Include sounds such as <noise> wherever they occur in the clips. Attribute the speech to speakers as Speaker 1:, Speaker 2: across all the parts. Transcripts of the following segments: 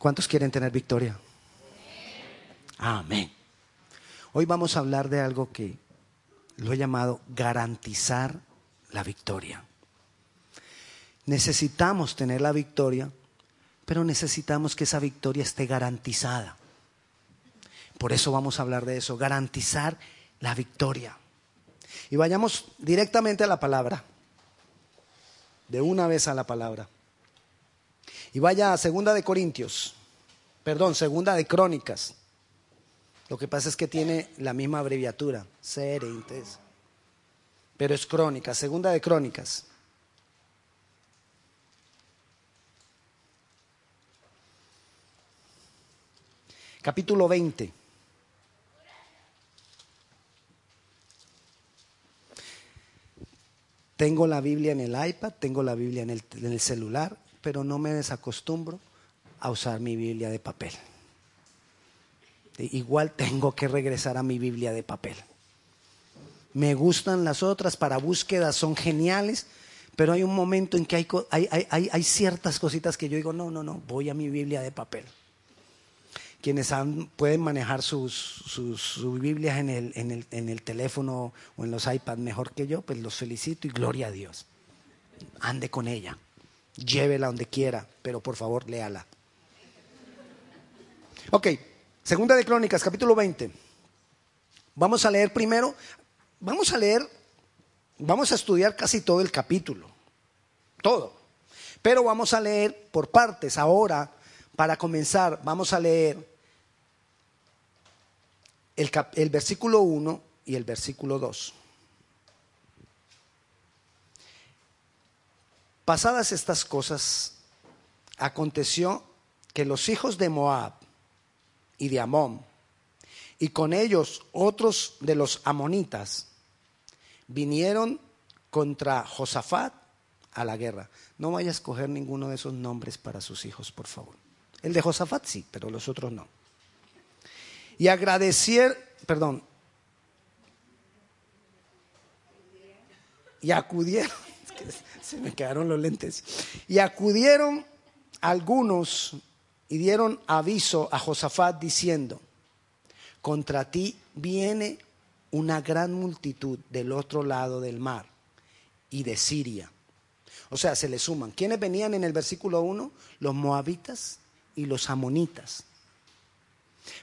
Speaker 1: ¿Cuántos quieren tener victoria? Amén. Hoy vamos a hablar de algo que lo he llamado garantizar la victoria. Necesitamos tener la victoria, pero necesitamos que esa victoria esté garantizada. Por eso vamos a hablar de eso, garantizar la victoria. Y vayamos directamente a la palabra, de una vez a la palabra. Y vaya a Segunda de Corintios, perdón, Segunda de Crónicas. Lo que pasa es que tiene la misma abreviatura, Serentes. Pero es Crónicas, Segunda de Crónicas. Capítulo 20. Tengo la Biblia en el iPad, tengo la Biblia en el celular, pero no me desacostumbro a usar mi Biblia de papel. Igual tengo que regresar a mi Biblia de papel. Me gustan las otras para búsquedas, son geniales, pero hay un momento en que hay, ciertas cositas que yo digo, no, no, no, voy a mi Biblia de papel. Quienes pueden manejar sus, Biblias en, el, en el teléfono o en los iPads mejor que yo, pues los felicito y gloria a Dios. Ande con ella llévela donde quiera, pero por favor léala. Ok, segunda de Crónicas, capítulo 20. Vamos a leer primero, vamos a leer, vamos a estudiar casi todo el capítulo, todo. Pero vamos a leer por partes ahora, para comenzar, vamos a leer el, versículo 1 y el versículo 2. Pasadas estas cosas, aconteció que los hijos de Moab y de Amón, y con ellos otros de los amonitas, vinieron contra Josafat a la guerra. No vaya a escoger ninguno de esos nombres para sus hijos, por favor. El de Josafat sí, pero los otros no. Y agradecer, perdón, y acudieron <laughs> se me quedaron los lentes. Y acudieron algunos y dieron aviso a Josafat diciendo, contra ti viene una gran multitud del otro lado del mar y de Siria. O sea, se le suman. ¿Quiénes venían en el versículo 1? Los moabitas y los amonitas.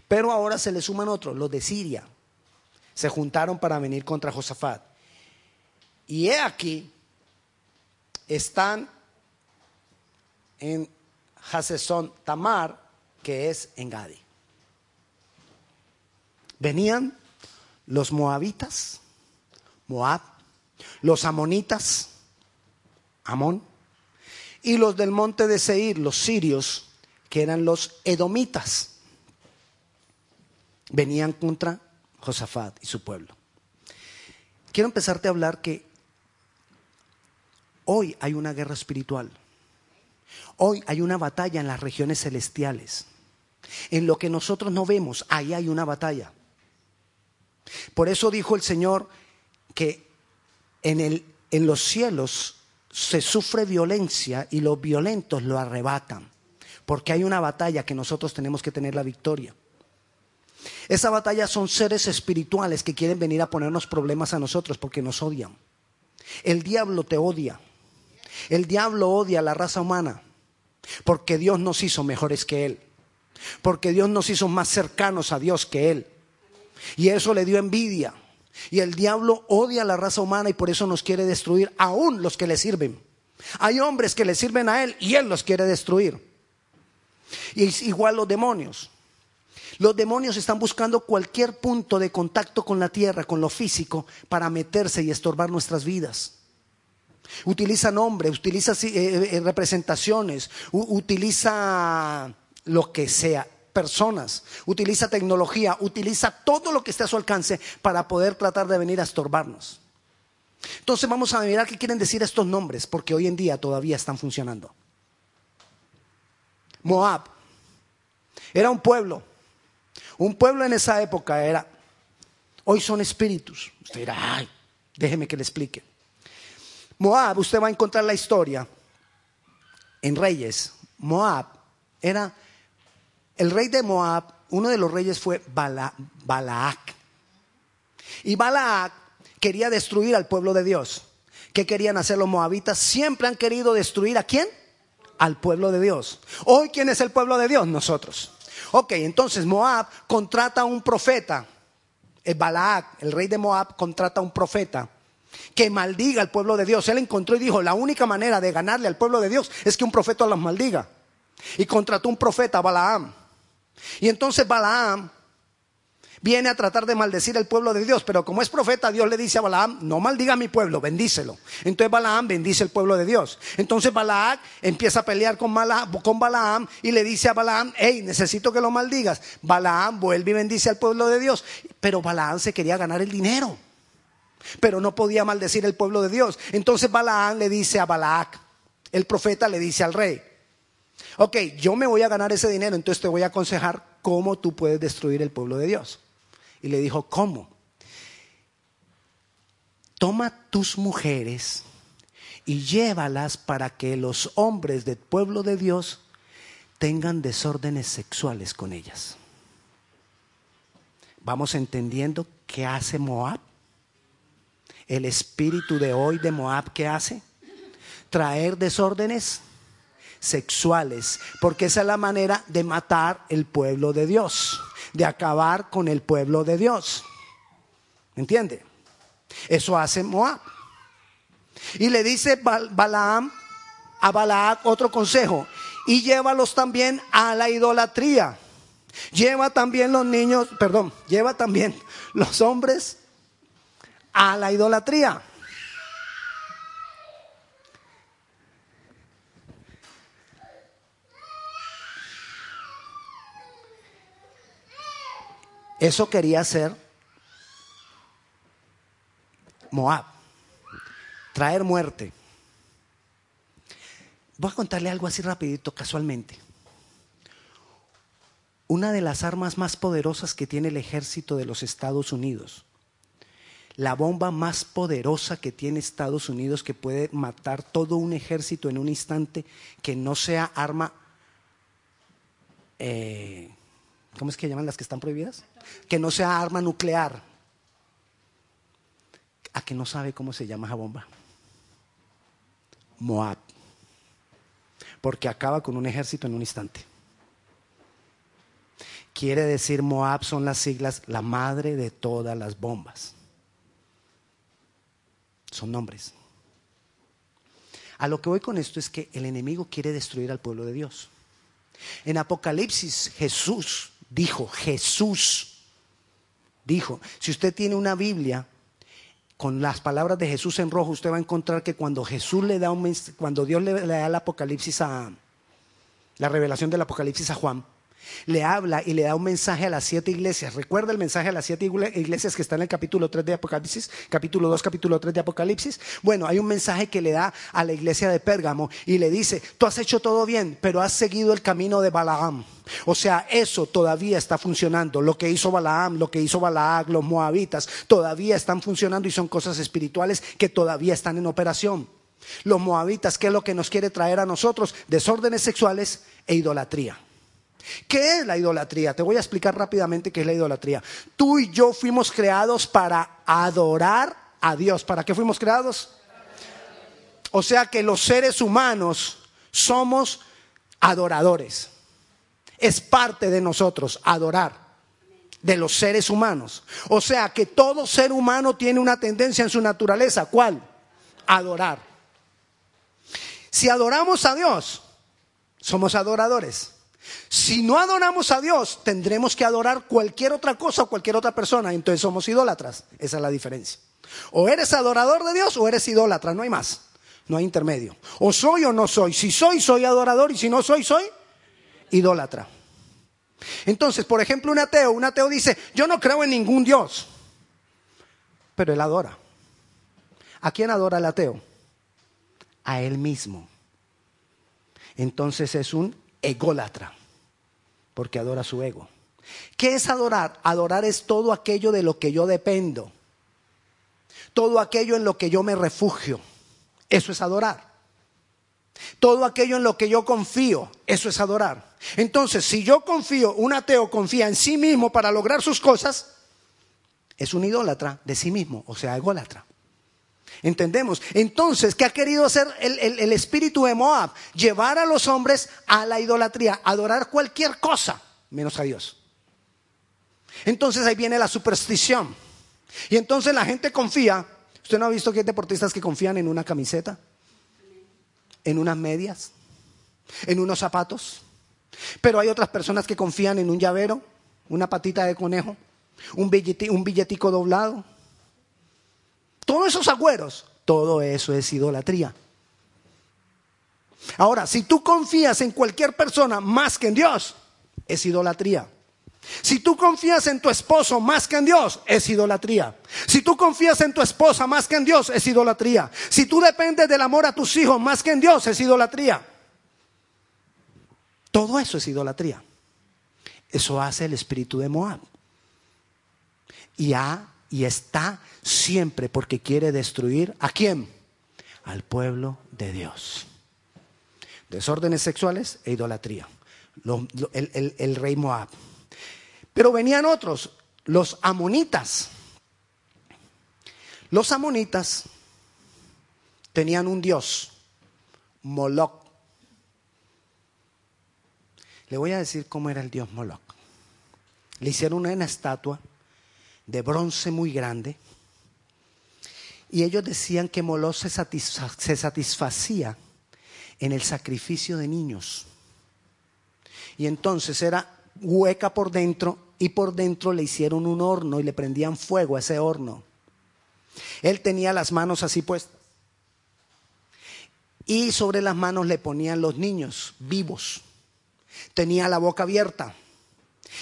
Speaker 1: Pero ahora se le suman otros, los de Siria. Se juntaron para venir contra Josafat. Y he aquí están en Hasesón Tamar, que es en Gadi. Venían los moabitas, Moab, los amonitas, Amón, y los del monte de Seir, los sirios, que eran los edomitas. Venían contra Josafat y su pueblo. Quiero empezarte a hablar que Hoy hay una guerra espiritual. Hoy hay una batalla en las regiones celestiales. En lo que nosotros no vemos, ahí hay una batalla. Por eso dijo el Señor que en, el, en los cielos se sufre violencia y los violentos lo arrebatan. Porque hay una batalla que nosotros tenemos que tener la victoria. Esa batalla son seres espirituales que quieren venir a ponernos problemas a nosotros porque nos odian. El diablo te odia. El diablo odia a la raza humana porque Dios nos hizo mejores que Él, porque Dios nos hizo más cercanos a Dios que Él. Y eso le dio envidia. Y el diablo odia a la raza humana y por eso nos quiere destruir, aún los que le sirven. Hay hombres que le sirven a Él y Él los quiere destruir. Y igual los demonios. Los demonios están buscando cualquier punto de contacto con la tierra, con lo físico, para meterse y estorbar nuestras vidas. Utiliza nombres, utiliza eh, eh, representaciones, utiliza lo que sea, personas, utiliza tecnología, utiliza todo lo que esté a su alcance para poder tratar de venir a estorbarnos. Entonces vamos a mirar qué quieren decir estos nombres, porque hoy en día todavía están funcionando. Moab era un pueblo. Un pueblo en esa época era, hoy son espíritus. Usted dirá, ay, déjeme que le explique. Moab, usted va a encontrar la historia en Reyes. Moab era el rey de Moab, uno de los reyes fue Bala. Y Balaak quería destruir al pueblo de Dios. ¿Qué querían hacer los moabitas? Siempre han querido destruir a quién? Al pueblo de Dios. Hoy, ¿quién es el pueblo de Dios? Nosotros. Ok, entonces Moab contrata a un profeta. El Balaak, el rey de Moab, contrata a un profeta que maldiga al pueblo de Dios. Él encontró y dijo, la única manera de ganarle al pueblo de Dios es que un profeta los maldiga. Y contrató un profeta, Balaam. Y entonces Balaam viene a tratar de maldecir al pueblo de Dios, pero como es profeta, Dios le dice a Balaam, no maldiga a mi pueblo, bendícelo. Entonces Balaam bendice al pueblo de Dios. Entonces Balaam empieza a pelear con Balaam y le dice a Balaam, hey, necesito que lo maldigas. Balaam vuelve y bendice al pueblo de Dios, pero Balaam se quería ganar el dinero, pero no podía maldecir el pueblo de Dios. Entonces Balaam le dice a Balac, el profeta le dice al rey, ok, yo me voy a ganar ese dinero, entonces te voy a aconsejar cómo tú puedes destruir el pueblo de Dios. Y le dijo, ¿cómo? Toma tus mujeres y llévalas para que los hombres del pueblo de Dios tengan desórdenes sexuales con ellas. Vamos entendiendo qué hace Moab. El espíritu de hoy de Moab, ¿qué hace? Traer desórdenes sexuales, porque esa es la manera de matar el pueblo de Dios de acabar con el pueblo de Dios. ¿Me entiende? Eso hace Moab. Y le dice Balaam a Balaam otro consejo. Y llévalos también a la idolatría. Lleva también los niños, perdón, lleva también los hombres a la idolatría. Eso quería hacer Moab, traer muerte. Voy a contarle algo así rapidito, casualmente. Una de las armas más poderosas que tiene el ejército de los Estados Unidos, la bomba más poderosa que tiene Estados Unidos que puede matar todo un ejército en un instante que no sea arma eh, ¿cómo es que llaman las que están prohibidas? Que no sea arma nuclear. ¿A que no sabe cómo se llama esa bomba? Moab. Porque acaba con un ejército en un instante. Quiere decir Moab son las siglas, la madre de todas las bombas. Son nombres. A lo que voy con esto es que el enemigo quiere destruir al pueblo de Dios. En Apocalipsis Jesús dijo, Jesús dijo, si usted tiene una Biblia con las palabras de Jesús en rojo, usted va a encontrar que cuando Jesús le da un cuando Dios le, le da el Apocalipsis a la revelación del Apocalipsis a Juan, le habla y le da un mensaje a las siete iglesias. ¿Recuerda el mensaje a las siete iglesias que está en el capítulo 3 de Apocalipsis? Capítulo 2, capítulo 3 de Apocalipsis. Bueno, hay un mensaje que le da a la iglesia de Pérgamo y le dice, tú has hecho todo bien, pero has seguido el camino de Balaam. O sea, eso todavía está funcionando. Lo que hizo Balaam, lo que hizo Balaag, los moabitas, todavía están funcionando y son cosas espirituales que todavía están en operación. Los moabitas, ¿qué es lo que nos quiere traer a nosotros? Desórdenes sexuales e idolatría. ¿Qué es la idolatría? Te voy a explicar rápidamente qué es la idolatría. Tú y yo fuimos creados para adorar a Dios. ¿Para qué fuimos creados? O sea que los seres humanos somos adoradores. Es parte de nosotros adorar de los seres humanos. O sea que todo ser humano tiene una tendencia en su naturaleza. ¿Cuál? Adorar. Si adoramos a Dios, somos adoradores. Si no adoramos a Dios, tendremos que adorar cualquier otra cosa o cualquier otra persona. Entonces somos idólatras. Esa es la diferencia. O eres adorador de Dios o eres idólatra. No hay más. No hay intermedio. O soy o no soy. Si soy, soy adorador. Y si no soy, soy idólatra. Entonces, por ejemplo, un ateo, un ateo dice, yo no creo en ningún Dios. Pero él adora. ¿A quién adora el ateo? A él mismo. Entonces es un ególatra porque adora su ego. ¿Qué es adorar? Adorar es todo aquello de lo que yo dependo, todo aquello en lo que yo me refugio. Eso es adorar. Todo aquello en lo que yo confío, eso es adorar. Entonces, si yo confío, un ateo confía en sí mismo para lograr sus cosas, es un idólatra de sí mismo, o sea, ególatra. ¿Entendemos? Entonces, ¿qué ha querido hacer el, el, espíritu de Moab? Llevar a los hombres a la idolatría, adorar cualquier cosa, menos a Dios. Entonces ahí viene la superstición. Y entonces la gente confía. ¿Usted no ha visto que hay deportistas que confían en una camiseta? ¿En unas medias? ¿En unos zapatos? Pero hay otras personas que confían en un llavero, una patita de conejo, un, un billetico doblado. Todos esos agüeros, todo eso es idolatría. Ahora, si tú confías en cualquier persona más que en Dios, es idolatría. Si tú confías en tu esposo más que en Dios, es idolatría. Si tú confías en tu esposa más que en Dios, es idolatría. Si tú dependes del amor a tus hijos más que en Dios, es idolatría. Todo eso es idolatría. Eso hace el espíritu de Moab. Y, ha, y está siempre porque quiere destruir a quién? Al pueblo de Dios. Desórdenes sexuales e idolatría. el rey Moab. Pero venían otros, los amonitas. Los amonitas tenían un dios, Moloch. Le voy a decir cómo era el dios Moloch. Le hicieron una estatua de bronce muy grande y ellos decían que Moloch se, se satisfacía en el sacrificio de niños. Y entonces era hueca por dentro y por dentro le hicieron un horno y le prendían fuego a ese horno. Él tenía las manos así puestas. Y sobre las manos le ponían los niños vivos. Tenía la boca abierta.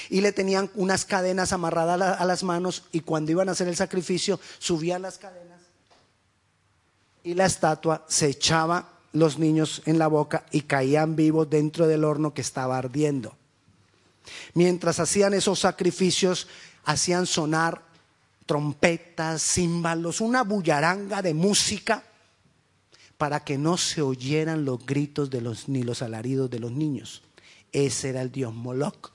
Speaker 1: Y le tenían unas cadenas amarradas a las manos y cuando iban a hacer el sacrificio subían las cadenas y la estatua se echaba los niños en la boca y caían vivos dentro del horno que estaba ardiendo. Mientras hacían esos sacrificios, hacían sonar trompetas, címbalos, una bullaranga de música para que no se oyeran los gritos de los, ni los alaridos de los niños. Ese era el dios Moloch.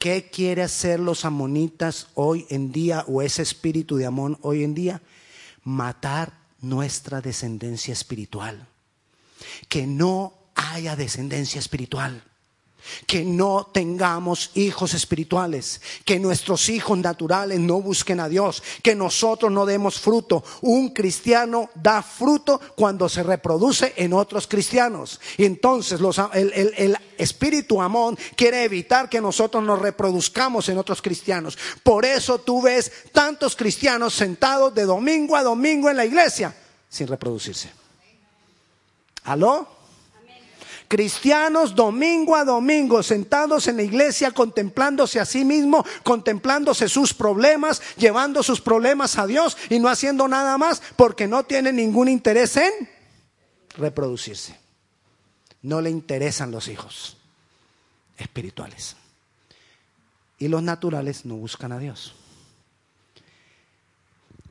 Speaker 1: ¿Qué quiere hacer los amonitas hoy en día o ese espíritu de Amón hoy en día? Matar nuestra descendencia espiritual. Que no haya descendencia espiritual que no tengamos hijos espirituales, que nuestros hijos naturales no busquen a Dios, que nosotros no demos fruto. Un cristiano da fruto cuando se reproduce en otros cristianos. Y entonces el, espíritu Amón quiere evitar que nosotros nos reproduzcamos en otros cristianos. Por eso tú ves tantos cristianos sentados de domingo a domingo en la iglesia sin reproducirse. ¿Aló? Cristianos domingo a domingo sentados en la iglesia contemplándose a sí mismo, contemplándose sus problemas, llevando sus problemas a Dios y no haciendo nada más porque no tienen ningún interés en reproducirse. No le interesan los hijos espirituales. Y los naturales no buscan a Dios.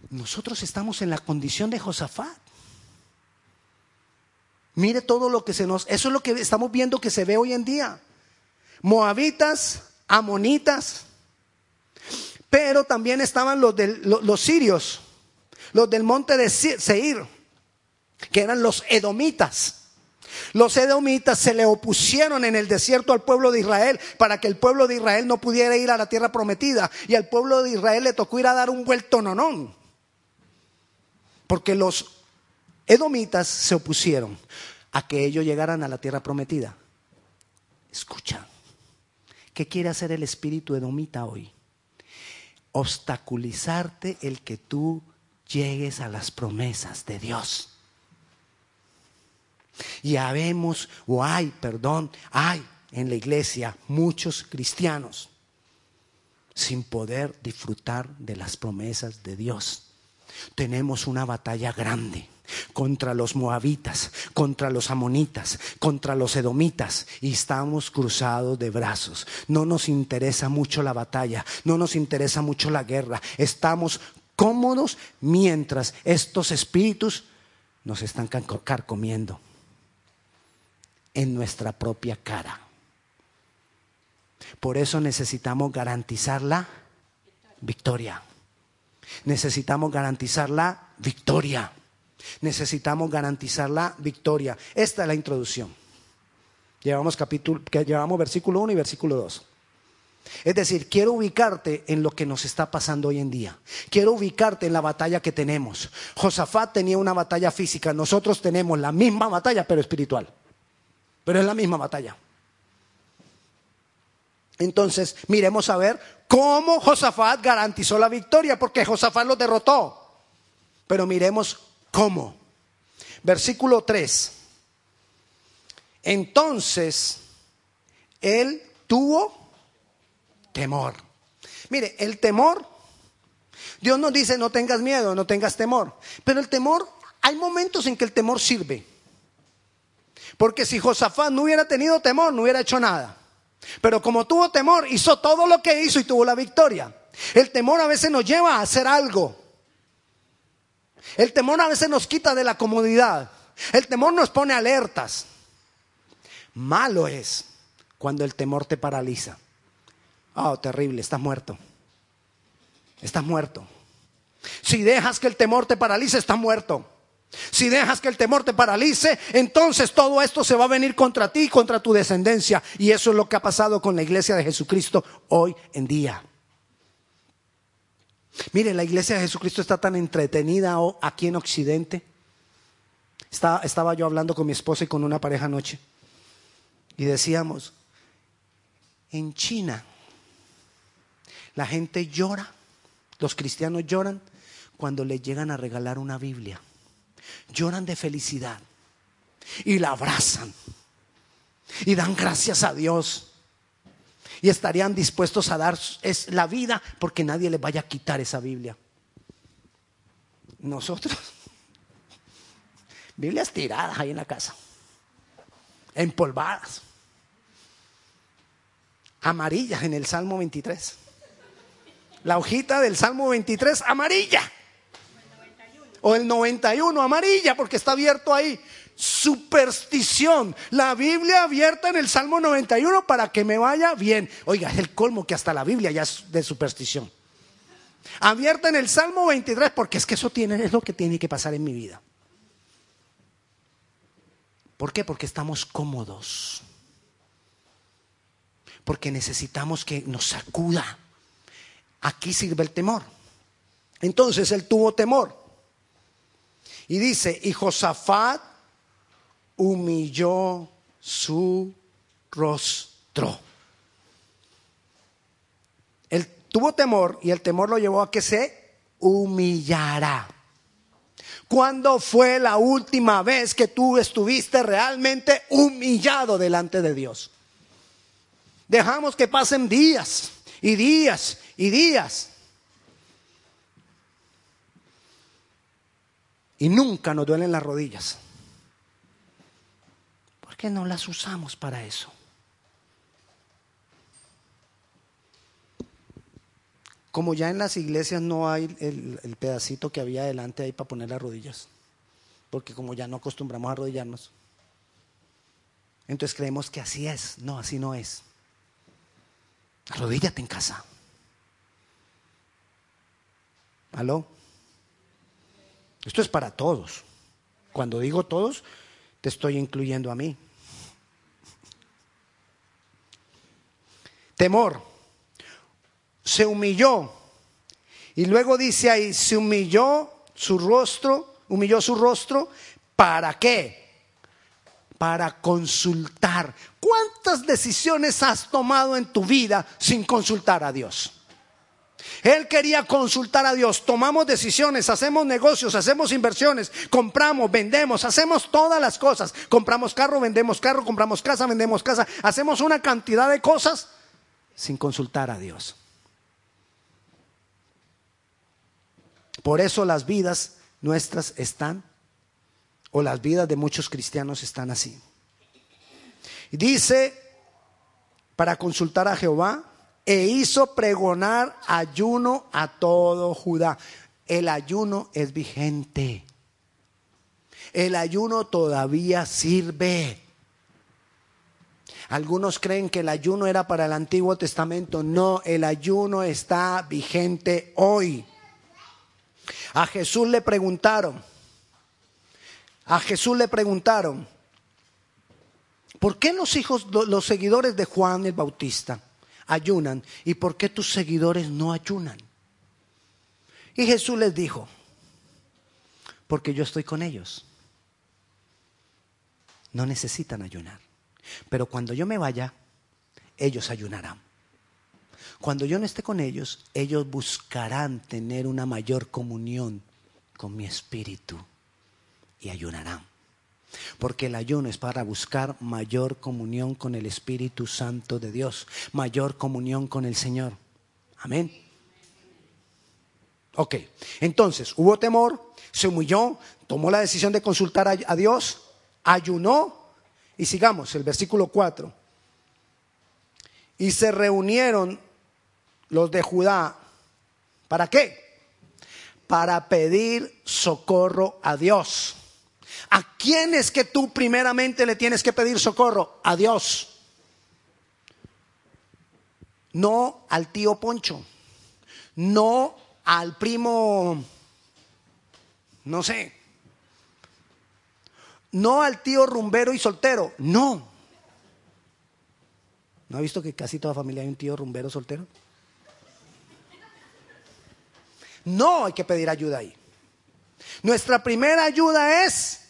Speaker 1: Nosotros estamos en la condición de Josafat. Mire todo lo que se nos... Eso es lo que estamos viendo que se ve hoy en día. Moabitas, amonitas, pero también estaban los, los, sirios, los del monte de Seir, que eran los edomitas. Los edomitas se le opusieron en el desierto al pueblo de Israel para que el pueblo de Israel no pudiera ir a la tierra prometida. Y al pueblo de Israel le tocó ir a dar un vuelto nonón. Porque los edomitas se opusieron a que ellos llegaran a la tierra prometida. Escucha, ¿qué quiere hacer el espíritu edomita hoy? Obstaculizarte el que tú llegues a las promesas de Dios. Y habemos, o hay, perdón, hay en la iglesia muchos cristianos sin poder disfrutar de las promesas de Dios. Tenemos una batalla grande contra los moabitas, contra los amonitas, contra los edomitas y estamos cruzados de brazos. No nos interesa mucho la batalla, no nos interesa mucho la guerra. Estamos cómodos mientras estos espíritus nos están carcomiendo en nuestra propia cara. Por eso necesitamos garantizar la victoria. Necesitamos garantizar la victoria. Necesitamos garantizar la victoria. Esta es la introducción. Llevamos capítulo, llevamos versículo 1 y versículo 2. Es decir, quiero ubicarte en lo que nos está pasando hoy en día. Quiero ubicarte en la batalla que tenemos. Josafat tenía una batalla física, nosotros tenemos la misma batalla, pero espiritual. Pero es la misma batalla. Entonces, miremos a ver cómo Josafat garantizó la victoria, porque Josafat lo derrotó. Pero miremos cómo. Versículo 3. Entonces, él tuvo temor. Mire, el temor, Dios nos dice, no tengas miedo, no tengas temor. Pero el temor, hay momentos en que el temor sirve. Porque si Josafat no hubiera tenido temor, no hubiera hecho nada. Pero como tuvo temor, hizo todo lo que hizo y tuvo la victoria. El temor a veces nos lleva a hacer algo. El temor a veces nos quita de la comodidad. El temor nos pone alertas. Malo es cuando el temor te paraliza. Oh, terrible, estás muerto. Estás muerto. Si dejas que el temor te paralice, estás muerto. Si dejas que el temor te paralice, entonces todo esto se va a venir contra ti y contra tu descendencia. Y eso es lo que ha pasado con la iglesia de Jesucristo hoy en día. Mire, la iglesia de Jesucristo está tan entretenida aquí en Occidente. Estaba, estaba yo hablando con mi esposa y con una pareja anoche. Y decíamos, en China la gente llora, los cristianos lloran cuando le llegan a regalar una Biblia. Lloran de felicidad y la abrazan y dan gracias a Dios. Y estarían dispuestos a dar es la vida porque nadie les vaya a quitar esa Biblia. Nosotros, Biblias tiradas ahí en la casa, empolvadas, amarillas en el Salmo 23 la hojita del Salmo 23 amarilla. O el 91 amarilla porque está abierto ahí. Superstición. La Biblia abierta en el Salmo 91 para que me vaya bien. Oiga, es el colmo que hasta la Biblia ya es de superstición. Abierta en el Salmo 23 porque es que eso tiene, es lo que tiene que pasar en mi vida. ¿Por qué? Porque estamos cómodos. Porque necesitamos que nos sacuda Aquí sirve el temor. Entonces él tuvo temor. Y dice, y Josafat humilló su rostro. Él tuvo temor y el temor lo llevó a que se humillara. ¿Cuándo fue la última vez que tú estuviste realmente humillado delante de Dios? Dejamos que pasen días y días y días. Y nunca nos duelen las rodillas. ¿Por qué no las usamos para eso? Como ya en las iglesias no hay el, el pedacito que había adelante ahí para poner las rodillas. Porque como ya no acostumbramos a arrodillarnos. Entonces creemos que así es. No, así no es. Arrodíllate en casa. ¿Aló? Esto es para todos. Cuando digo todos, te estoy incluyendo a mí. Temor. Se humilló. Y luego dice ahí, se humilló su rostro, humilló su rostro, ¿para qué? Para consultar. ¿Cuántas decisiones has tomado en tu vida sin consultar a Dios? Él quería consultar a Dios. Tomamos decisiones, hacemos negocios, hacemos inversiones, compramos, vendemos, hacemos todas las cosas. Compramos carro, vendemos carro, compramos casa, vendemos casa. Hacemos una cantidad de cosas sin consultar a Dios. Por eso las vidas nuestras están, o las vidas de muchos cristianos están así. Y dice, para consultar a Jehová, e hizo pregonar ayuno a todo Judá. El ayuno es vigente. El ayuno todavía sirve. Algunos creen que el ayuno era para el Antiguo Testamento. No, el ayuno está vigente hoy. A Jesús le preguntaron, a Jesús le preguntaron, ¿por qué los hijos, los seguidores de Juan el Bautista ayunan y por qué tus seguidores no ayunan? Y Jesús les dijo, porque yo estoy con ellos. No necesitan ayunar. Pero cuando yo me vaya, ellos ayunarán. Cuando yo no esté con ellos, ellos buscarán tener una mayor comunión con mi espíritu y ayunarán. Porque el ayuno es para buscar mayor comunión con el Espíritu Santo de Dios, mayor comunión con el Señor. Amén. Ok, entonces hubo temor, se humilló, tomó la decisión de consultar a, Dios, ayunó y sigamos el versículo 4. Y se reunieron los de Judá. ¿Para qué? Para pedir socorro a Dios. ¿A quién es que tú primeramente le tienes que pedir socorro? A Dios. No al tío Poncho. No al primo, no sé. No al tío rumbero y soltero. No. ¿No ha visto que casi toda familia hay un tío rumbero soltero? No hay que pedir ayuda ahí. Nuestra primera ayuda es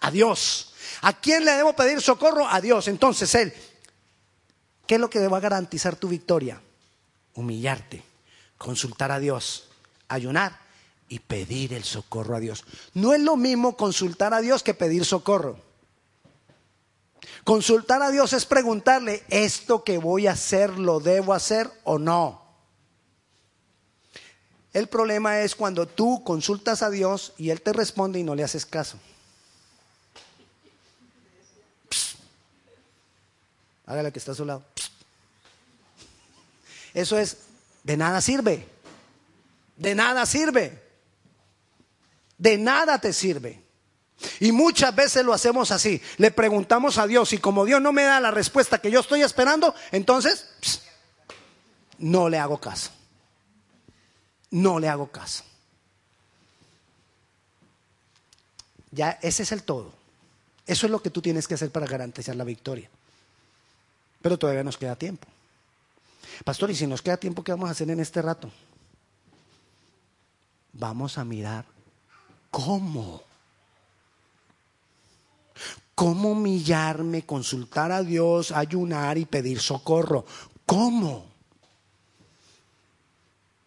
Speaker 1: a Dios. ¿A quién le debo pedir socorro? A Dios. Entonces, Él, ¿qué es lo que a garantizar tu victoria? Humillarte, consultar a Dios, ayunar y pedir el socorro a Dios. No es lo mismo consultar a Dios que pedir socorro. Consultar a Dios es preguntarle, ¿esto que voy a hacer lo debo hacer o no? El problema es cuando tú consultas a Dios y Él te responde y no le haces caso. Hágale que está a su lado. Eso es, de nada sirve. De nada sirve. De nada te sirve. Y muchas veces lo hacemos así. Le preguntamos a Dios y como Dios no me da la respuesta que yo estoy esperando, entonces no le hago caso no le hago caso. Ya ese es el todo. Eso es lo que tú tienes que hacer para garantizar la victoria. Pero todavía nos queda tiempo. Pastor, y si nos queda tiempo, ¿qué vamos a hacer en este rato? Vamos a mirar cómo. ¿Cómo humillarme, consultar a Dios, ayunar y pedir socorro? ¿Cómo?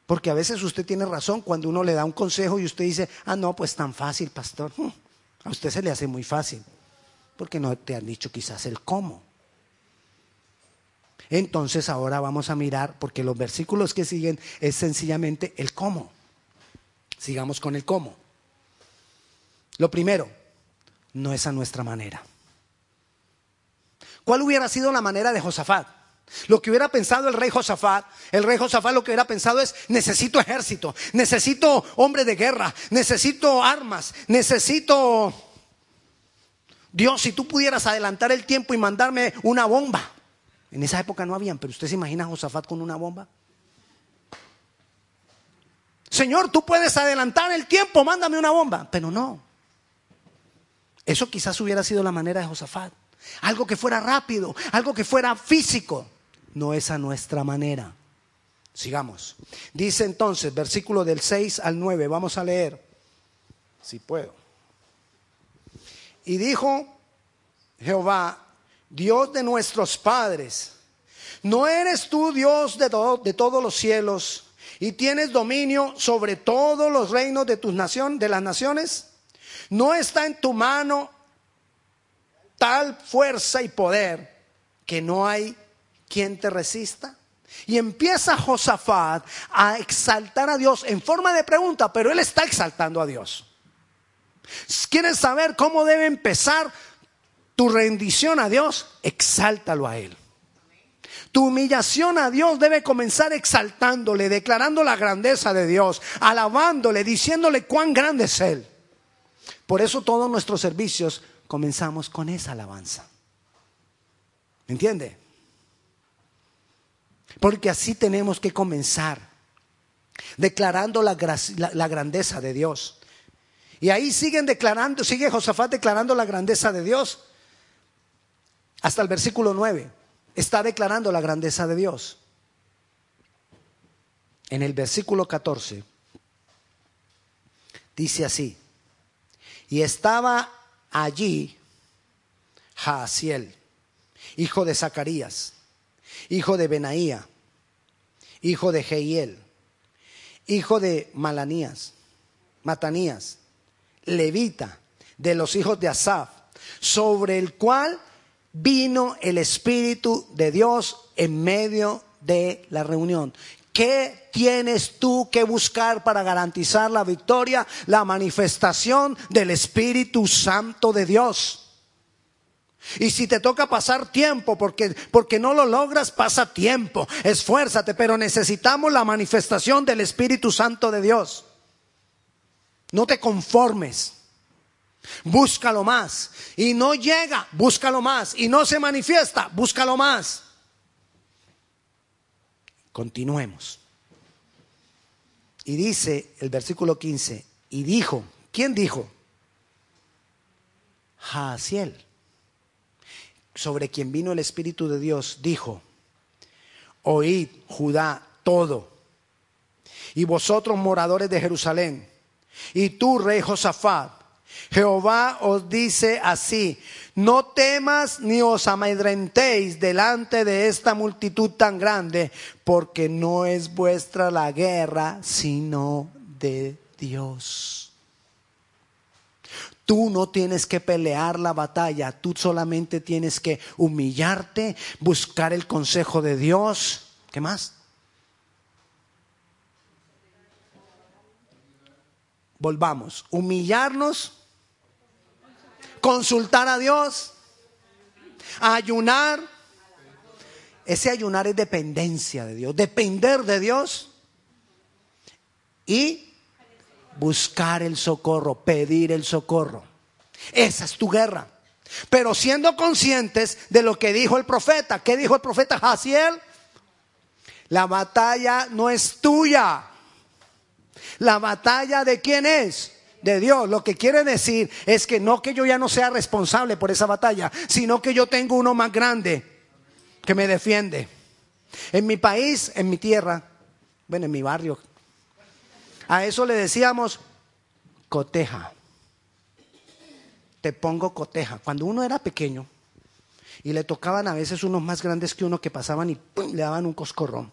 Speaker 1: Porque a veces usted tiene razón cuando uno le da un consejo y usted dice, ah, no, pues tan fácil, pastor. Hmm, a usted se le hace muy fácil, porque no te han dicho quizás el cómo. Entonces ahora vamos a mirar, porque los versículos que siguen es sencillamente el cómo. Sigamos con el cómo. Lo primero, no es a nuestra manera. ¿Cuál hubiera sido la manera de Josafat? Lo que hubiera pensado el rey Josafat, el rey Josafat lo que hubiera pensado es, necesito ejército, necesito hombre de guerra, necesito armas, necesito... Dios, si tú pudieras adelantar el tiempo y mandarme una bomba. En esa época no habían, pero usted se imagina a Josafat con una bomba. Señor, tú puedes adelantar el tiempo, mándame una bomba. Pero no. Eso quizás hubiera sido la manera de Josafat. Algo que fuera rápido, algo que fuera físico no es a nuestra manera. Sigamos. Dice entonces, versículo del 6 al 9, vamos a leer, si puedo. Y dijo Jehová, Dios de nuestros padres, ¿no eres tú Dios de, de todos los cielos y tienes dominio sobre todos los reinos de tus nación, de las naciones? ¿No está en tu mano tal fuerza y poder que no hay ¿quién te resista? Y empieza Josafat a exaltar a Dios en forma de pregunta, pero él está exaltando a Dios. ¿Quieres saber cómo debe empezar tu rendición a Dios? Exáltalo a Él. Tu humillación a Dios debe comenzar exaltándole, declarando la grandeza de Dios, alabándole, diciéndole cuán grande es Él. Por eso todos nuestros servicios comenzamos con esa alabanza. ¿Me entiende? Porque así tenemos que comenzar, declarando la, grandeza de Dios. Y ahí siguen declarando, sigue Josafat declarando la grandeza de Dios. Hasta el versículo 9. Está declarando la grandeza de Dios. En el versículo 14 dice así. Y estaba allí Jaasiel, hijo de Zacarías, hijo de Benaía, hijo de Jehiel, hijo de Malanías, Matanías, levita, de los hijos de Asaf, sobre el cual vino el Espíritu de Dios en medio de la reunión. ¿Qué tienes tú que buscar para garantizar la victoria? La manifestación del Espíritu Santo de Dios. Y si te toca pasar tiempo porque, porque no lo logras, pasa tiempo, esfuérzate, pero necesitamos la manifestación del Espíritu Santo de Dios. No te conformes. Búscalo más. Y no llega, búscalo más. Y no se manifiesta, búscalo más. Continuemos. Y dice el versículo 15, y dijo, ¿quién dijo? Jaciel, sobre quien vino el Espíritu de Dios, dijo, oíd Judá todo, y vosotros moradores de Jerusalén, y tú, rey Josafat, Jehová os dice así, no temas ni os amedrentéis delante de esta multitud tan grande, porque no es vuestra la guerra, sino de Dios. Tú no tienes que pelear la batalla, tú solamente tienes que humillarte, buscar el consejo de Dios. ¿Qué más? Volvamos, humillarnos consultar a Dios, ayunar. Ese ayunar es dependencia de Dios, depender de Dios y buscar el socorro, pedir el socorro. Esa es tu guerra. Pero siendo conscientes de lo que dijo el profeta, ¿qué dijo el profeta Jaciel? La batalla no es tuya. La batalla de quién es? De Dios. Lo que quiere decir es que no que yo ya no sea responsable por esa batalla, sino que yo tengo uno más grande que me defiende. En mi país, en mi tierra, bueno, en mi barrio, a eso le decíamos coteja. Te pongo coteja. Cuando uno era pequeño y le tocaban a veces unos más grandes que uno que pasaban y le daban un coscorrón.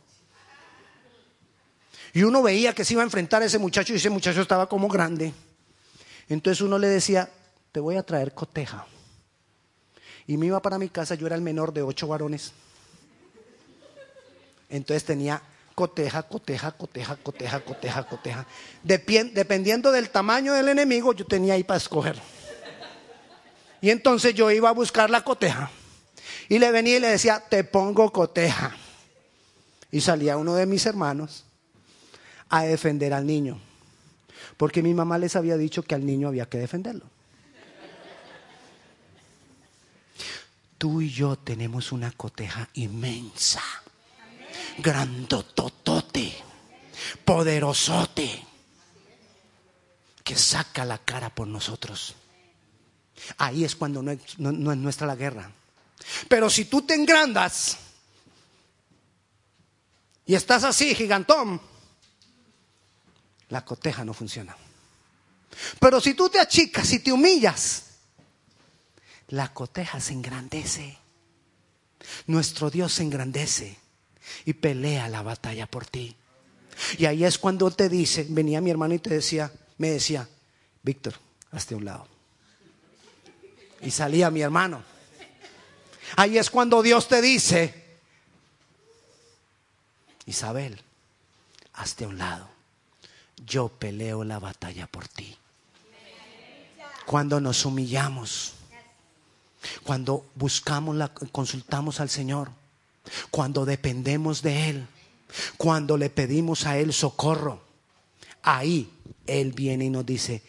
Speaker 1: Y uno veía que se iba a enfrentar a ese muchacho y ese muchacho estaba como grande. Entonces uno le decía, te voy a traer coteja. Y me iba para mi casa, yo era el menor de ocho varones. Entonces tenía coteja, coteja, coteja, coteja, coteja, coteja. dependiendo del tamaño del enemigo, yo tenía ahí para escoger. Y entonces yo iba a buscar la coteja. Y le venía y le decía, te pongo coteja. Y salía uno de mis hermanos a defender al niño. Porque mi mamá les había dicho que al niño había que defenderlo. Tú y yo tenemos una coteja inmensa, grandototote, poderosote, que saca la cara por nosotros. Ahí es cuando no es, no es nuestra la guerra. Pero si tú te engrandas y estás así, gigantón, la coteja no funciona. Pero si tú te achicas y te humillas, la coteja se engrandece. Nuestro Dios se engrandece y pelea la batalla por ti. Y ahí es cuando te dice, venía mi hermano y te decía, me decía, Víctor, hazte a un lado. Y salía mi hermano. Ahí es cuando Dios te dice, Isabel, hazte a un lado yo peleo la batalla por ti. Cuando nos humillamos, cuando buscamos, la, consultamos al Señor, cuando dependemos de Él, cuando le pedimos a Él socorro, ahí Él viene y nos dice,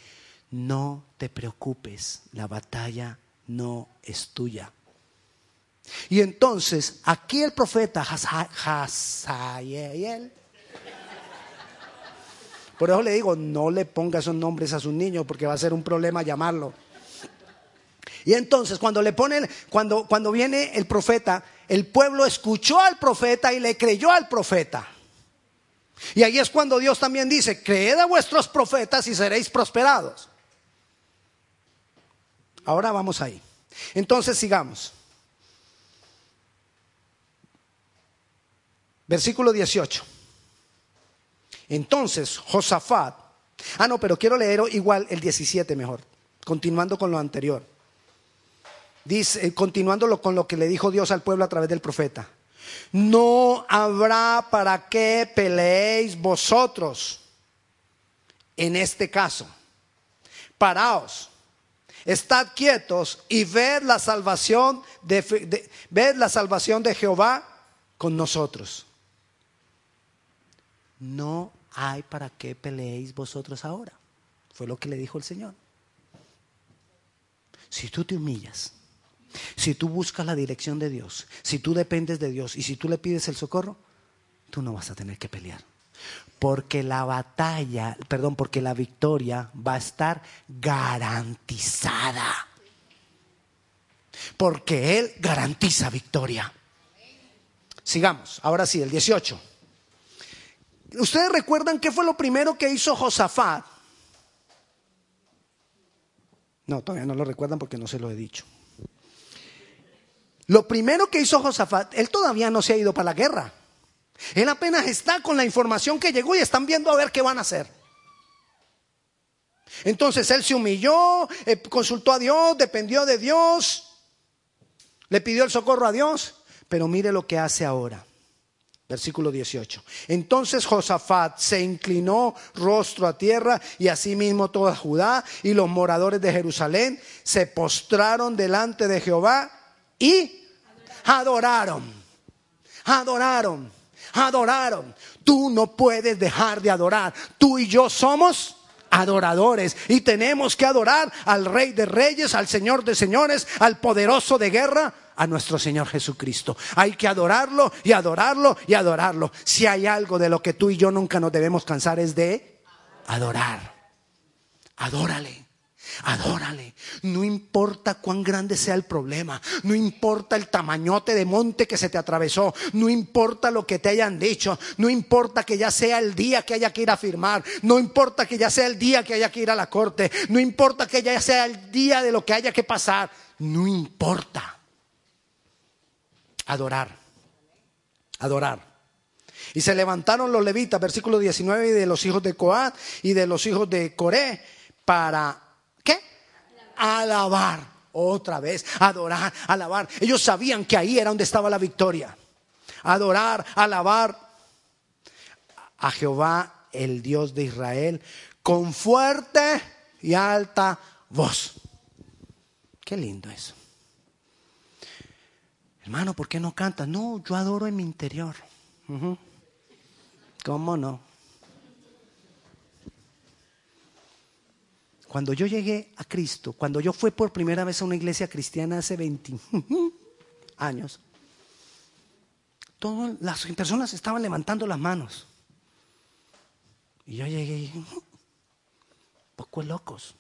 Speaker 1: no te preocupes, la batalla no es tuya, Y entonces, aquí el profeta Hazael, por eso le digo, no le ponga esos nombres a sus niños porque va a ser un problema llamarlo. Y entonces, cuando le ponen, cuando, cuando viene el profeta, el pueblo escuchó al profeta y le creyó al profeta. Y ahí es cuando Dios también dice, creed a vuestros profetas y seréis prosperados. Ahora vamos ahí. Entonces sigamos. Versículo 18. Entonces Josafat, ah no, pero quiero leer igual el 17 mejor, continuando con lo anterior. Dice, eh, continuando con lo que le dijo Dios al pueblo a través del profeta. No habrá para qué peleéis vosotros en este caso. Paraos, estad quietos y ved la salvación de, ved la salvación de Jehová con nosotros. No hay para qué peleéis vosotros ahora. Fue lo que le dijo el Señor. Si tú te humillas, si tú buscas la dirección de Dios, si tú dependes de Dios y si tú le pides el socorro, tú no vas a tener que pelear. Porque la batalla, perdón, porque la victoria va a estar garantizada. Porque Él garantiza victoria. Sigamos, ahora sí, el 18. ¿Ustedes recuerdan qué fue lo primero que hizo Josafat? No, todavía no lo recuerdan porque no se lo he dicho. Lo primero que hizo Josafat, él todavía no se ha ido para la guerra. Él apenas está con la información que llegó y están viendo a ver qué van a hacer. Entonces él se humilló, eh, consultó a Dios, dependió de Dios, le pidió el socorro a Dios, pero mire lo que hace ahora. Versículo 18. Entonces Josafat se inclinó rostro a tierra y asimismo toda Judá y los moradores de Jerusalén se postraron delante de Jehová y adoraron. Adoraron. Adoraron. Tú no puedes dejar de adorar. Tú y yo somos adoradores y tenemos que adorar al Rey de Reyes, al Señor de Señores, al poderoso de guerra, a nuestro Señor Jesucristo. Hay que adorarlo y adorarlo y adorarlo. Si hay algo de lo que tú y yo nunca nos debemos cansar es de adorar. Adórale. Adórale. No importa cuán grande sea el problema. No importa el tamañote de monte que se te atravesó. No importa lo que te hayan dicho. No importa que ya sea el día que haya que ir a firmar. No importa que ya sea el día que haya que ir a la corte. No importa que ya sea el día de lo que haya que pasar. No importa. Adorar. Adorar. Y se levantaron los levitas, versículo 19, de los hijos de Coat y de los hijos de Coré para alabar. Otra vez, adorar, alabar. Ellos sabían que ahí era donde estaba la victoria. Adorar, alabar a Jehová, el Dios de Israel, con fuerte y alta voz. Qué lindo eso. Hermano, ¿por qué no cantas? No, yo adoro en mi interior. ¿Cómo no? Cuando yo llegué a Cristo, cuando yo fui por primera vez a una iglesia cristiana hace 20 <laughs> años, todas las personas estaban levantando las manos. Y yo llegué y poco locos,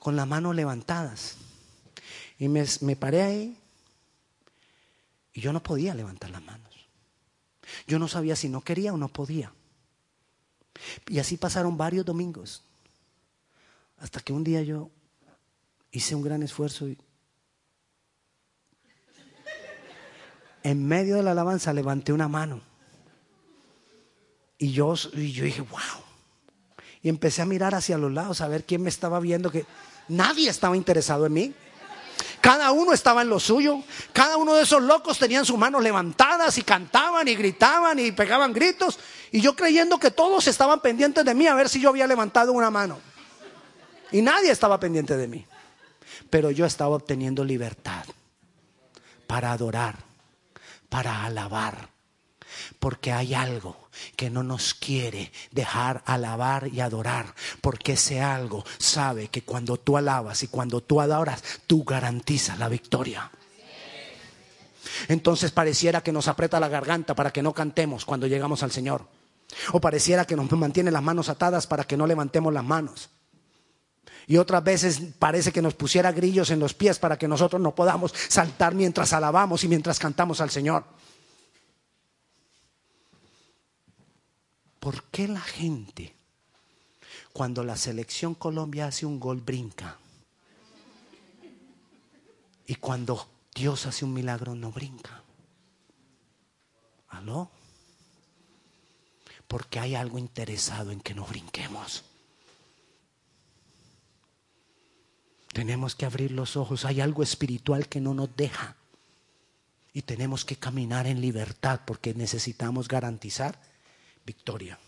Speaker 1: con las manos levantadas. Y me, me paré ahí yo no podía levantar las manos. Yo no sabía si no quería o no podía. Y así pasaron varios domingos. Hasta que un día yo hice un gran esfuerzo y en medio de la alabanza levanté una mano. Y yo, y yo dije, wow. Y empecé a mirar hacia los lados a ver quién me estaba viendo, que nadie estaba interesado en mí. Cada uno estaba en lo suyo. Cada uno de esos locos tenían sus manos levantadas y cantaban y gritaban y pegaban gritos. Y yo creyendo que todos estaban pendientes de mí a ver si yo había levantado una mano. Y nadie estaba pendiente de mí. Pero yo estaba obteniendo libertad para adorar, para alabar. Porque hay algo que no nos quiere dejar alabar y adorar. Porque ese algo sabe que cuando tú alabas y cuando tú adoras, tú garantizas la victoria. Entonces pareciera que nos aprieta la garganta para que no cantemos cuando llegamos al Señor. O pareciera que nos mantiene las manos atadas para que no levantemos las manos. Y otras veces parece que nos pusiera grillos en los pies para que nosotros no podamos saltar mientras alabamos y mientras cantamos al Señor. ¿Por qué la gente, cuando la selección Colombia hace un gol, brinca? Y cuando Dios hace un milagro, no brinca. ¿Aló? Porque hay algo interesado en que no brinquemos. Tenemos que abrir los ojos. Hay algo espiritual que no nos deja. Y tenemos que caminar en libertad porque necesitamos garantizar victoria.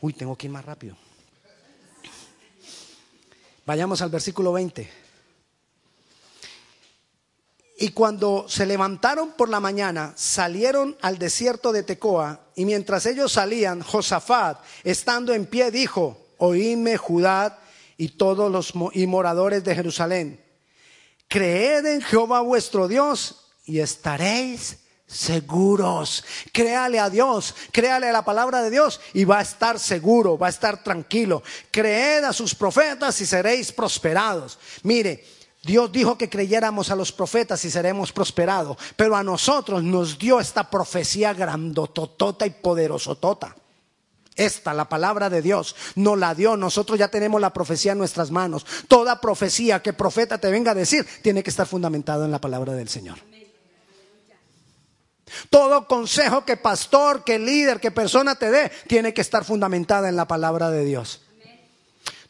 Speaker 1: Uy, tengo que ir más rápido. Vayamos al versículo 20. Y cuando se levantaron por la mañana, salieron al desierto de Tecoa, y mientras ellos salían, Josafat, estando en pie, dijo, oídme Judá y todos los y moradores de Jerusalén, creed en Jehová vuestro Dios y estaréis seguros. Créale a Dios, créale a la palabra de Dios y va a estar seguro, va a estar tranquilo. Creed a sus profetas y seréis prosperados. Mire, Dios dijo que creyéramos a los profetas y seremos prosperados, pero a nosotros nos dio esta profecía grandototota y poderosotota. Esta, la palabra de Dios, nos la dio. Nosotros ya tenemos la profecía en nuestras manos. Toda profecía que profeta te venga a decir tiene que estar fundamentado en la palabra del Señor. Todo consejo que pastor, que líder, que persona te dé, tiene que estar fundamentada en la palabra de Dios.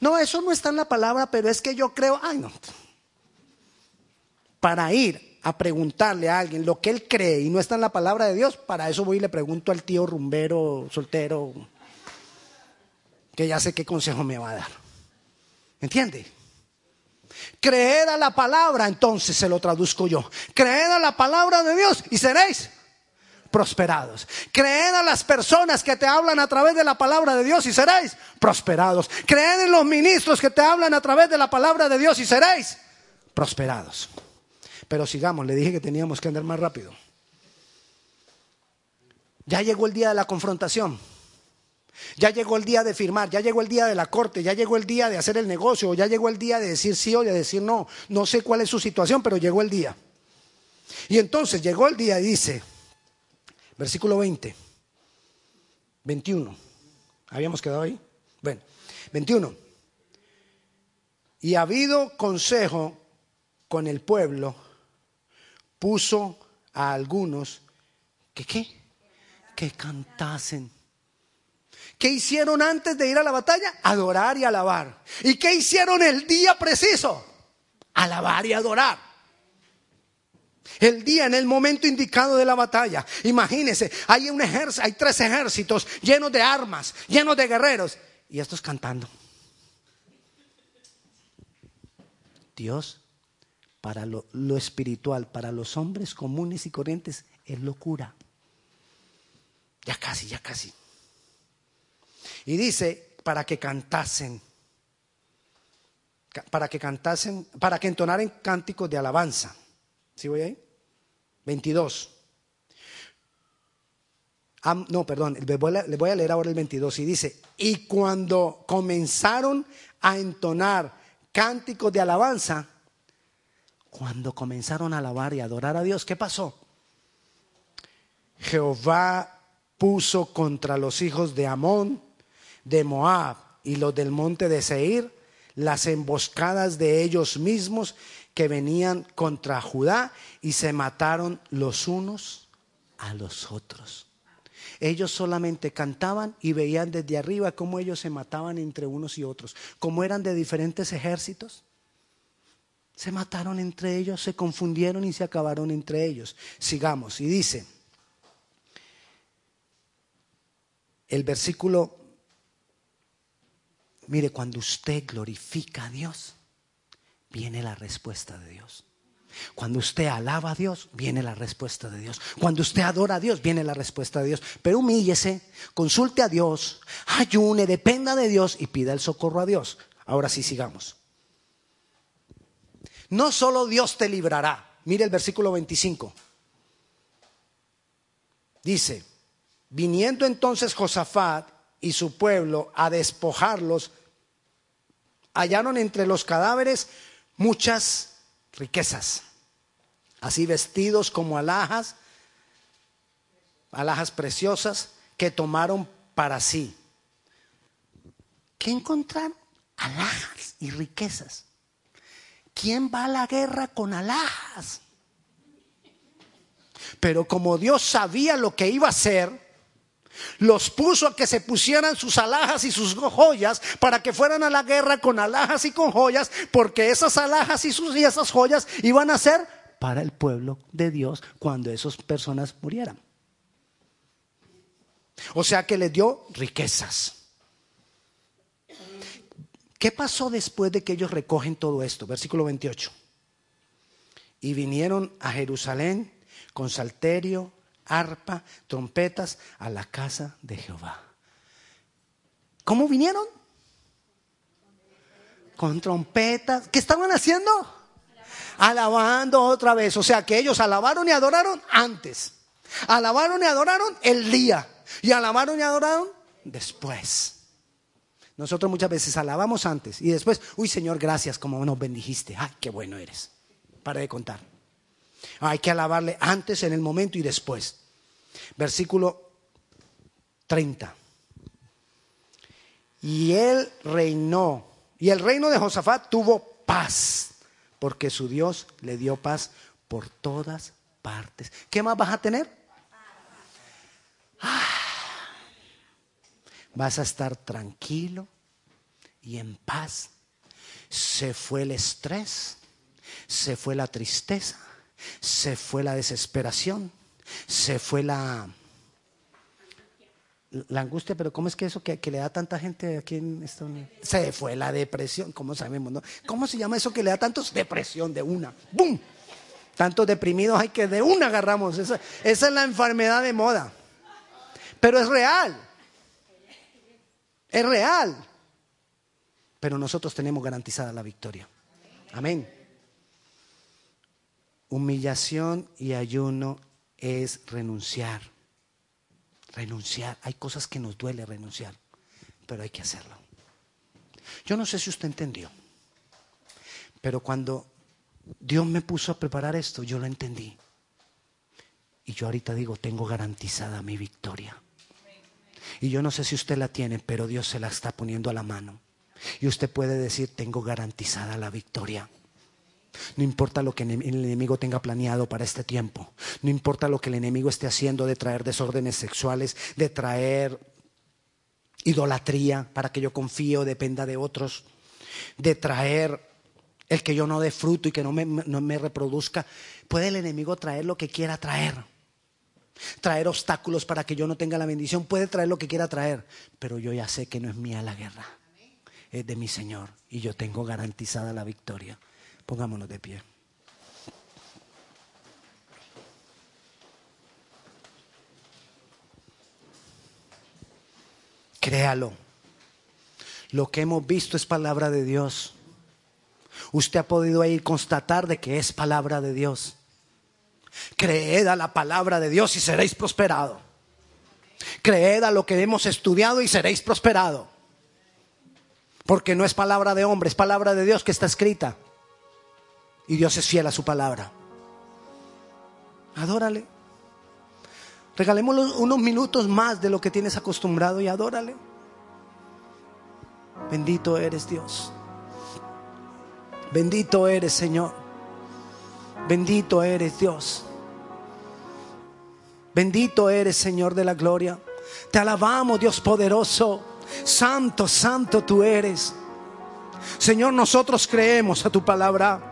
Speaker 1: No, eso no está en la palabra, pero es que yo creo, ay no. Para ir a preguntarle a alguien lo que él cree y no está en la palabra de Dios, para eso voy y le pregunto al tío rumbero, soltero, que ya sé qué consejo me va a dar. ¿Entiende? Creed a la palabra, entonces se lo traduzco yo. Creed a la palabra de Dios y seréis prosperados. Creed a las personas que te hablan a través de la palabra de Dios y seréis prosperados. Creed en los ministros que te hablan a través de la palabra de Dios y seréis prosperados. Pero sigamos, le dije que teníamos que andar más rápido. Ya llegó el día de la confrontación. Ya llegó el día de firmar, ya llegó el día de la corte, ya llegó el día de hacer el negocio, ya llegó el día de decir sí o de decir no. No sé cuál es su situación, pero llegó el día. Y entonces llegó el día y dice, Versículo 20. 21. ¿Habíamos quedado ahí? Bueno, 21. Y ha habido consejo con el pueblo, puso a algunos que qué? Que cantasen. ¿Qué hicieron antes de ir a la batalla? Adorar y alabar. ¿Y qué hicieron el día preciso? Alabar y adorar. El día en el momento indicado de la batalla. Imagínense, hay un hay tres ejércitos llenos de armas, llenos de guerreros y estos cantando. Dios, para lo, lo espiritual, para los hombres comunes y corrientes, es locura. Ya casi, ya casi. Y dice, para que cantasen, para que cantasen, para que entonaran cánticos de alabanza. ¿Sí voy ahí? 22. no, perdón, le voy a leer ahora el 22 y dice, y cuando comenzaron a entonar cánticos de alabanza, cuando comenzaron a alabar y adorar a Dios, ¿qué pasó? Jehová puso contra los hijos de Amón, de Moab y los del monte de Seir las emboscadas de ellos mismos que venían contra Judá y se mataron los unos a los otros. Ellos solamente cantaban y veían desde arriba cómo ellos se mataban entre unos y otros. Como eran de diferentes ejércitos, se mataron entre ellos, se confundieron y se acabaron entre ellos. Sigamos. Y dice el versículo, mire, cuando usted glorifica a Dios, viene la respuesta de Dios. Cuando usted alaba a Dios, viene la respuesta de Dios. Cuando usted adora a Dios, viene la respuesta de Dios. Pero humíllese, consulte a Dios, ayune, dependa de Dios y pida el socorro a Dios. Ahora sí, sigamos. No solo Dios te librará. Mire el versículo 25. Dice, viniendo entonces Josafat y su pueblo a despojarlos, hallaron entre los cadáveres muchas riquezas, así vestidos como alhajas, alhajas preciosas que tomaron para sí. ¿Qué encontraron? Alhajas y riquezas. ¿Quién va a la guerra con alhajas? Pero como Dios sabía lo que iba a hacer, los puso a que se pusieran sus alhajas y sus joyas para que fueran a la guerra con alhajas y con joyas, porque esas alhajas y, sus, y esas joyas iban a ser para el pueblo de Dios cuando esas personas murieran. O sea que les dio riquezas. ¿Qué pasó después de que ellos recogen todo esto? Versículo 28. Y vinieron a Jerusalén con salterio, arpa, trompetas a la casa de Jehová. ¿Cómo vinieron? Con trompetas. ¿Qué estaban haciendo? Alabando otra vez. O sea que ellos alabaron y adoraron antes. Alabaron y adoraron el día. Y alabaron y adoraron después. Nosotros muchas veces alabamos antes y después, uy Señor, gracias como nos bendijiste. Ay, qué bueno eres. Para de contar. Hay que alabarle antes, en el momento y después. Versículo 30. Y él reinó. Y el reino de Josafat tuvo paz, porque su Dios le dio paz por todas partes. ¿Qué más vas a tener? Ah vas a estar tranquilo y en paz. Se fue el estrés, se fue la tristeza, se fue la desesperación, se fue la, la angustia, pero ¿cómo es que eso que, le da tanta gente aquí en Estados Unidos? Se fue la depresión, ¿cómo sabemos? No? ¿Cómo se llama eso que le da tantos? Depresión de una. ¡Bum! Tantos deprimidos hay que de una agarramos. esa es la enfermedad de moda. Pero es real. Es real. Pero nosotros tenemos garantizada la victoria. Amén. Humillación y ayuno es renunciar. Renunciar. Hay cosas que nos duele renunciar, pero hay que hacerlo. Yo no sé si usted entendió, pero cuando Dios me puso a preparar esto, yo lo entendí. Y yo ahorita digo, tengo garantizada mi victoria. Y yo no sé si usted la tiene, pero Dios se la está poniendo a la mano. Y usted puede decir, tengo garantizada la victoria. No importa lo que el enemigo tenga planeado para este tiempo. No importa lo que el enemigo esté haciendo de traer desórdenes sexuales, de traer idolatría para que yo confíe o dependa de otros, de traer el que yo no dé fruto y que no me, no me reproduzca. Puede el enemigo traer lo que quiera traer traer obstáculos para que yo no tenga la bendición, puede traer lo que quiera traer, pero yo ya sé que no es mía la guerra, es de mi Señor y yo tengo garantizada la victoria. Pongámonos de pie. Créalo. Lo que hemos visto es palabra de Dios. Usted ha podido ir constatar de que es palabra de Dios. Creed a la palabra de Dios y seréis prosperado. Creed a lo que hemos estudiado y seréis prosperado. Porque no es palabra de hombre, es palabra de Dios que está escrita. Y Dios es fiel a su palabra. Adórale. Regalémosle unos minutos más de lo que tienes acostumbrado y adórale. Bendito eres Dios. Bendito eres Señor. Bendito eres Dios. Bendito eres Señor de la gloria. Te alabamos Dios poderoso. Santo, santo tú eres. Señor, nosotros creemos a tu palabra.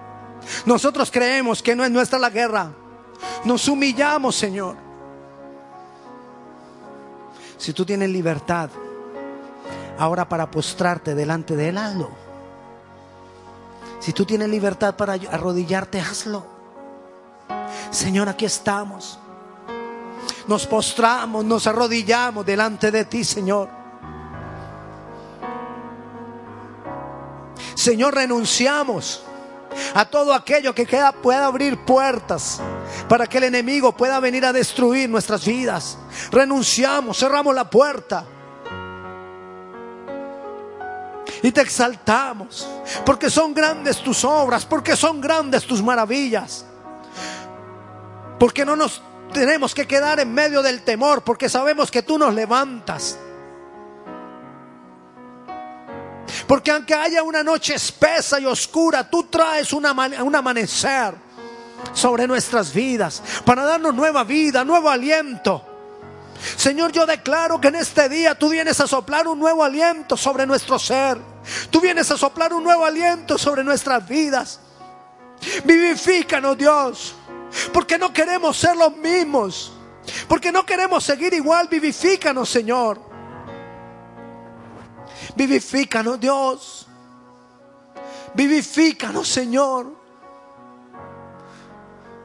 Speaker 1: Nosotros creemos que no es nuestra la guerra. Nos humillamos, Señor. Si tú tienes libertad ahora para postrarte delante de él, hazlo. Si tú tienes libertad para arrodillarte, hazlo. Señor, aquí estamos. Nos postramos, nos arrodillamos delante de ti, Señor. Señor, renunciamos a todo aquello que queda, pueda abrir puertas para que el enemigo pueda venir a destruir nuestras vidas. Renunciamos, cerramos la puerta. Y te exaltamos, porque son grandes tus obras, porque son grandes tus maravillas. Porque no nos tenemos que quedar en medio del temor, porque sabemos que tú nos levantas. Porque aunque haya una noche espesa y oscura, tú traes un amanecer sobre nuestras vidas para darnos nueva vida, nuevo aliento. Señor, yo declaro que en este día tú vienes a soplar un nuevo aliento sobre nuestro ser. Tú vienes a soplar un nuevo aliento sobre nuestras vidas. Vivifícanos, Dios. Porque no queremos ser los mismos. Porque no queremos seguir igual. Vivifícanos, Señor. Vivifícanos, Dios. Vivifícanos, Señor.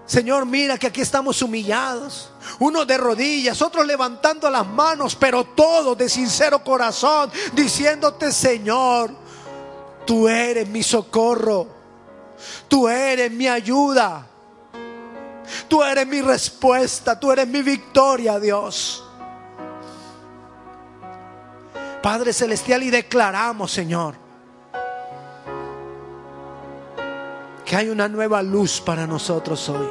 Speaker 1: Señor, mira que aquí estamos humillados. Unos de rodillas, otros levantando las manos, pero todos de sincero corazón, diciéndote, Señor, tú eres mi socorro. Tú eres mi ayuda. Tú eres mi respuesta. Tú eres mi victoria, Dios. Padre Celestial, y declaramos, Señor, que hay una nueva luz para nosotros hoy.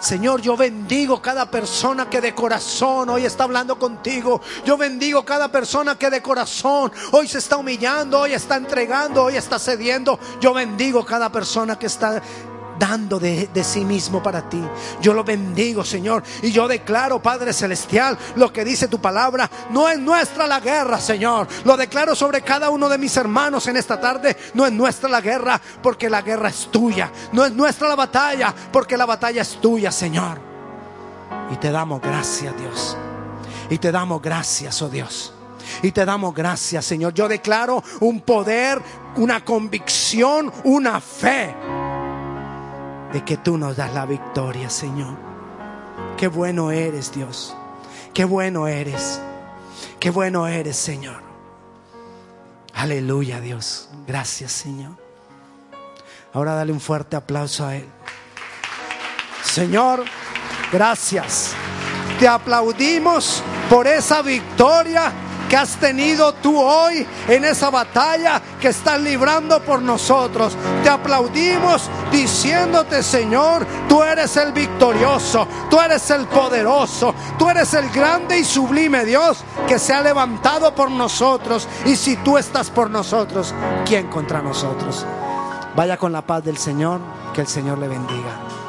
Speaker 1: Señor, yo bendigo cada persona que de corazón hoy está hablando contigo. Yo bendigo cada persona que de corazón hoy se está humillando, hoy está entregando, hoy está cediendo. Yo bendigo cada persona que está dando de, sí mismo para ti. Yo lo bendigo, Señor. Y yo declaro, Padre Celestial, lo que dice tu palabra. No es nuestra la guerra, Señor. Lo declaro sobre cada uno de mis hermanos en esta tarde. No es nuestra la guerra, porque la guerra es tuya. No es nuestra la batalla, porque la batalla es tuya, Señor. Y te damos gracias, Dios. Y te damos gracias, oh Dios. Y te damos gracias, Señor. Yo declaro un poder, una convicción, una fe de que tú nos das la victoria, Señor. Qué bueno eres, Dios. Qué bueno eres. Qué bueno eres, Señor. Aleluya, Dios. Gracias, Señor. Ahora dale un fuerte aplauso a Él. Señor, gracias. Te aplaudimos por esa victoria que has tenido tú hoy en esa batalla que estás librando por nosotros. Te aplaudimos diciéndote, Señor, tú eres el victorioso, tú eres el poderoso, tú eres el grande y sublime Dios que se ha levantado por nosotros. Y si tú estás por nosotros, ¿quién contra nosotros? Vaya con la paz del Señor, que el Señor le bendiga.